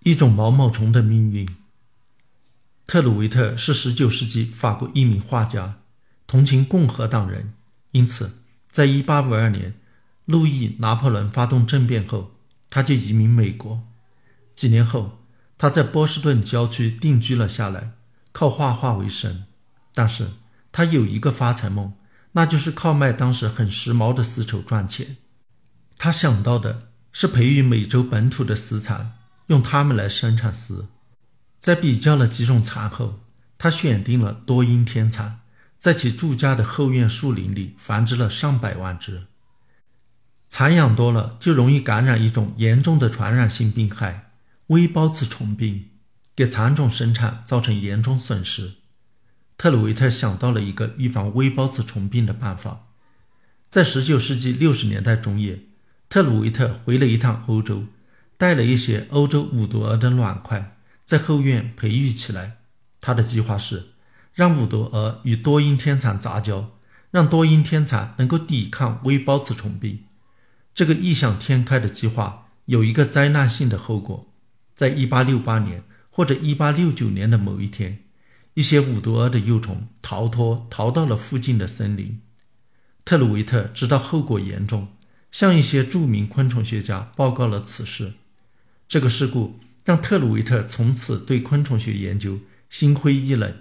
一种毛毛虫的命运。特鲁维特是19世纪法国一名画家，同情共和党人，因此，在1852年，路易·拿破仑发动政变后，他就移民美国。几年后，他在波士顿郊区定居了下来，靠画画为生。但是他有一个发财梦，那就是靠卖当时很时髦的丝绸赚钱。他想到的是培育美洲本土的丝蚕。用它们来生产丝，在比较了几种蚕后，他选定了多阴天蚕，在其住家的后院树林里繁殖了上百万只。蚕养多了，就容易感染一种严重的传染性病害——微孢子虫病，给蚕种生产造成严重损失。特鲁维特想到了一个预防微孢子虫病的办法。在19世纪60年代中叶，特鲁维特回了一趟欧洲。带了一些欧洲五毒蛾的卵块，在后院培育起来。他的计划是让五毒蛾与多阴天蚕杂交，让多阴天蚕能够抵抗微孢子虫病。这个异想天开的计划有一个灾难性的后果：在1868年或者1869年的某一天，一些五毒蛾的幼虫逃脱，逃到了附近的森林。特鲁维特知道后果严重，向一些著名昆虫学家报告了此事。这个事故让特鲁维特从此对昆虫学研究心灰意冷，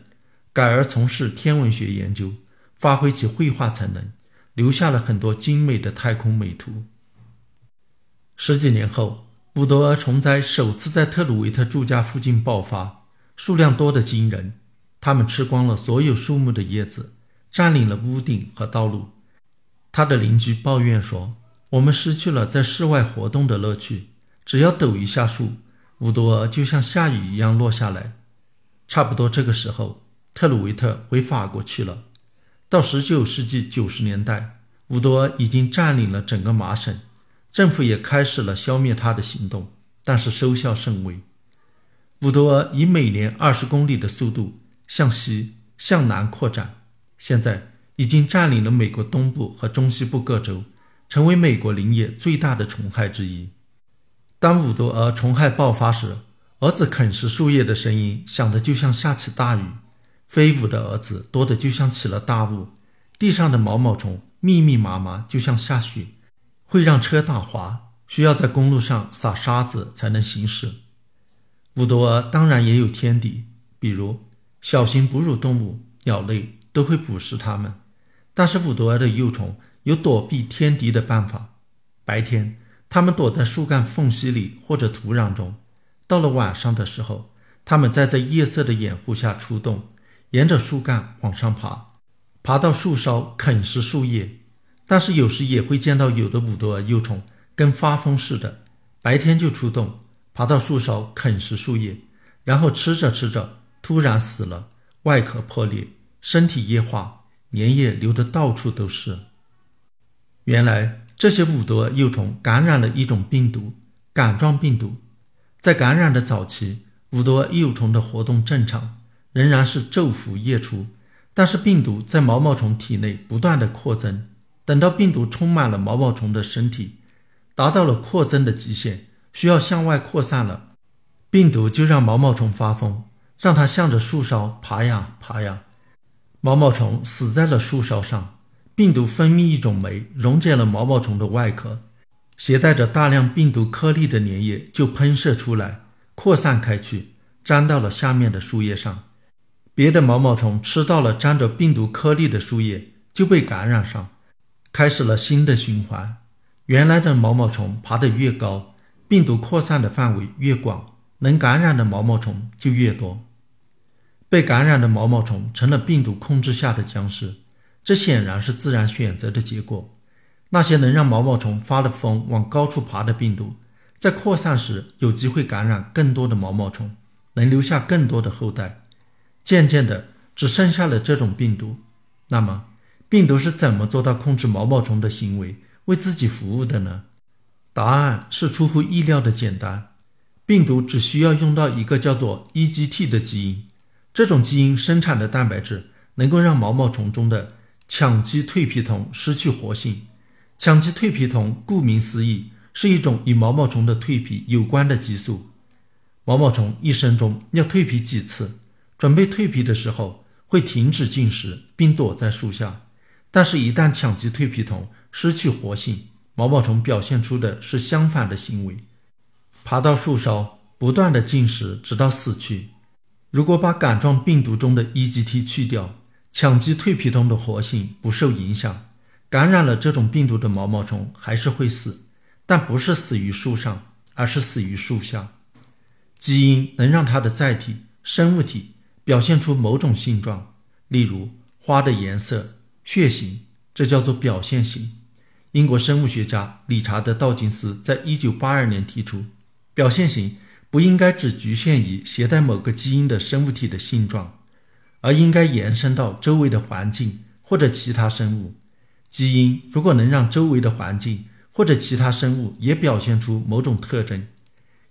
改而从事天文学研究，发挥其绘画才能，留下了很多精美的太空美图。十几年后，伍德尔虫灾首次在特鲁维特住家附近爆发，数量多得惊人。它们吃光了所有树木的叶子，占领了屋顶和道路。他的邻居抱怨说：“我们失去了在室外活动的乐趣。”只要抖一下树，五毒蛾就像下雨一样落下来。差不多这个时候，特鲁维特回法国去了。到19世纪90年代，五毒蛾已经占领了整个麻省，政府也开始了消灭它的行动，但是收效甚微。五毒蛾以每年20公里的速度向西、向南扩展，现在已经占领了美国东部和中西部各州，成为美国林业最大的虫害之一。当五毒蛾虫害爆发时，蛾子啃食树叶的声音响得就像下起大雨，飞舞的蛾子多得就像起了大雾，地上的毛毛虫密密麻麻，就像下雪，会让车打滑，需要在公路上撒沙子才能行驶。五毒蛾当然也有天敌，比如小型哺乳动物、鸟类都会捕食它们，但是五毒蛾的幼虫有躲避天敌的办法，白天。它们躲在树干缝隙里或者土壤中，到了晚上的时候，它们再在夜色的掩护下出动，沿着树干往上爬，爬到树梢啃食树叶。但是有时也会见到有的五毒蛾幼虫跟发疯似的，白天就出动，爬到树梢啃食树叶，然后吃着吃着突然死了，外壳破裂，身体液化，粘液流得到处都是。原来。这些五毒幼虫感染了一种病毒——杆状病毒。在感染的早期，五毒幼虫的活动正常，仍然是昼伏夜出。但是病毒在毛毛虫体内不断的扩增，等到病毒充满了毛毛虫的身体，达到了扩增的极限，需要向外扩散了，病毒就让毛毛虫发疯，让它向着树梢爬呀爬呀，毛毛虫死在了树梢上。病毒分泌一种酶，溶解了毛毛虫的外壳，携带着大量病毒颗粒的粘液就喷射出来，扩散开去，粘到了下面的树叶上。别的毛毛虫吃到了沾着病毒颗粒的树叶，就被感染上，开始了新的循环。原来的毛毛虫爬得越高，病毒扩散的范围越广，能感染的毛毛虫就越多。被感染的毛毛虫成了病毒控制下的僵尸。这显然是自然选择的结果。那些能让毛毛虫发了疯往高处爬的病毒，在扩散时有机会感染更多的毛毛虫，能留下更多的后代。渐渐的，只剩下了这种病毒。那么，病毒是怎么做到控制毛毛虫的行为，为自己服务的呢？答案是出乎意料的简单。病毒只需要用到一个叫做 EGT 的基因，这种基因生产的蛋白质能够让毛毛虫中的羟基蜕皮酮失去活性。羟基蜕皮酮顾名思义是一种与毛毛虫的蜕皮有关的激素。毛毛虫一生中要蜕皮几次，准备蜕皮的时候会停止进食，并躲在树下。但是，一旦羟基蜕皮酮失去活性，毛毛虫表现出的是相反的行为，爬到树梢，不断的进食，直到死去。如果把杆状病毒中的 E.G.T 去掉，羟基蜕皮酮的活性不受影响，感染了这种病毒的毛毛虫还是会死，但不是死于树上，而是死于树下。基因能让它的载体生物体表现出某种性状，例如花的颜色、血型，这叫做表现型。英国生物学家理查德·道金斯在一九八二年提出，表现型不应该只局限于携带某个基因的生物体的性状，而应该延伸到周围的环境或者其他生物。基因如果能让周围的环境或者其他生物也表现出某种特征，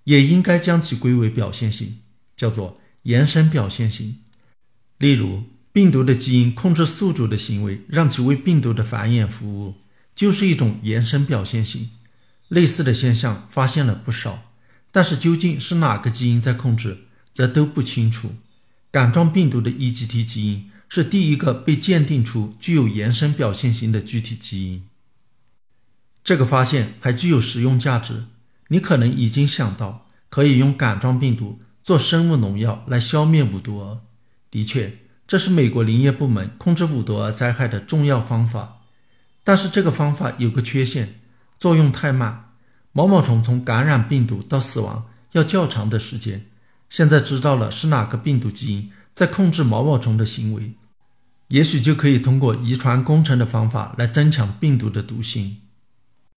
也应该将其归为表现型，叫做延伸表现型。例如，病毒的基因控制宿主的行为，让其为病毒的繁衍服务，就是一种延伸表现型。类似的现象发现了不少，但是究竟是哪个基因在控制，则都不清楚。杆状病毒的 E.G.T 基因是第一个被鉴定出具有延伸表现型的具体基因。这个发现还具有实用价值。你可能已经想到，可以用杆状病毒做生物农药来消灭五毒蛾。的确，这是美国林业部门控制五毒蛾灾害的重要方法。但是这个方法有个缺陷，作用太慢。毛毛虫从感染病毒到死亡要较长的时间。现在知道了是哪个病毒基因在控制毛毛虫的行为，也许就可以通过遗传工程的方法来增强病毒的毒性。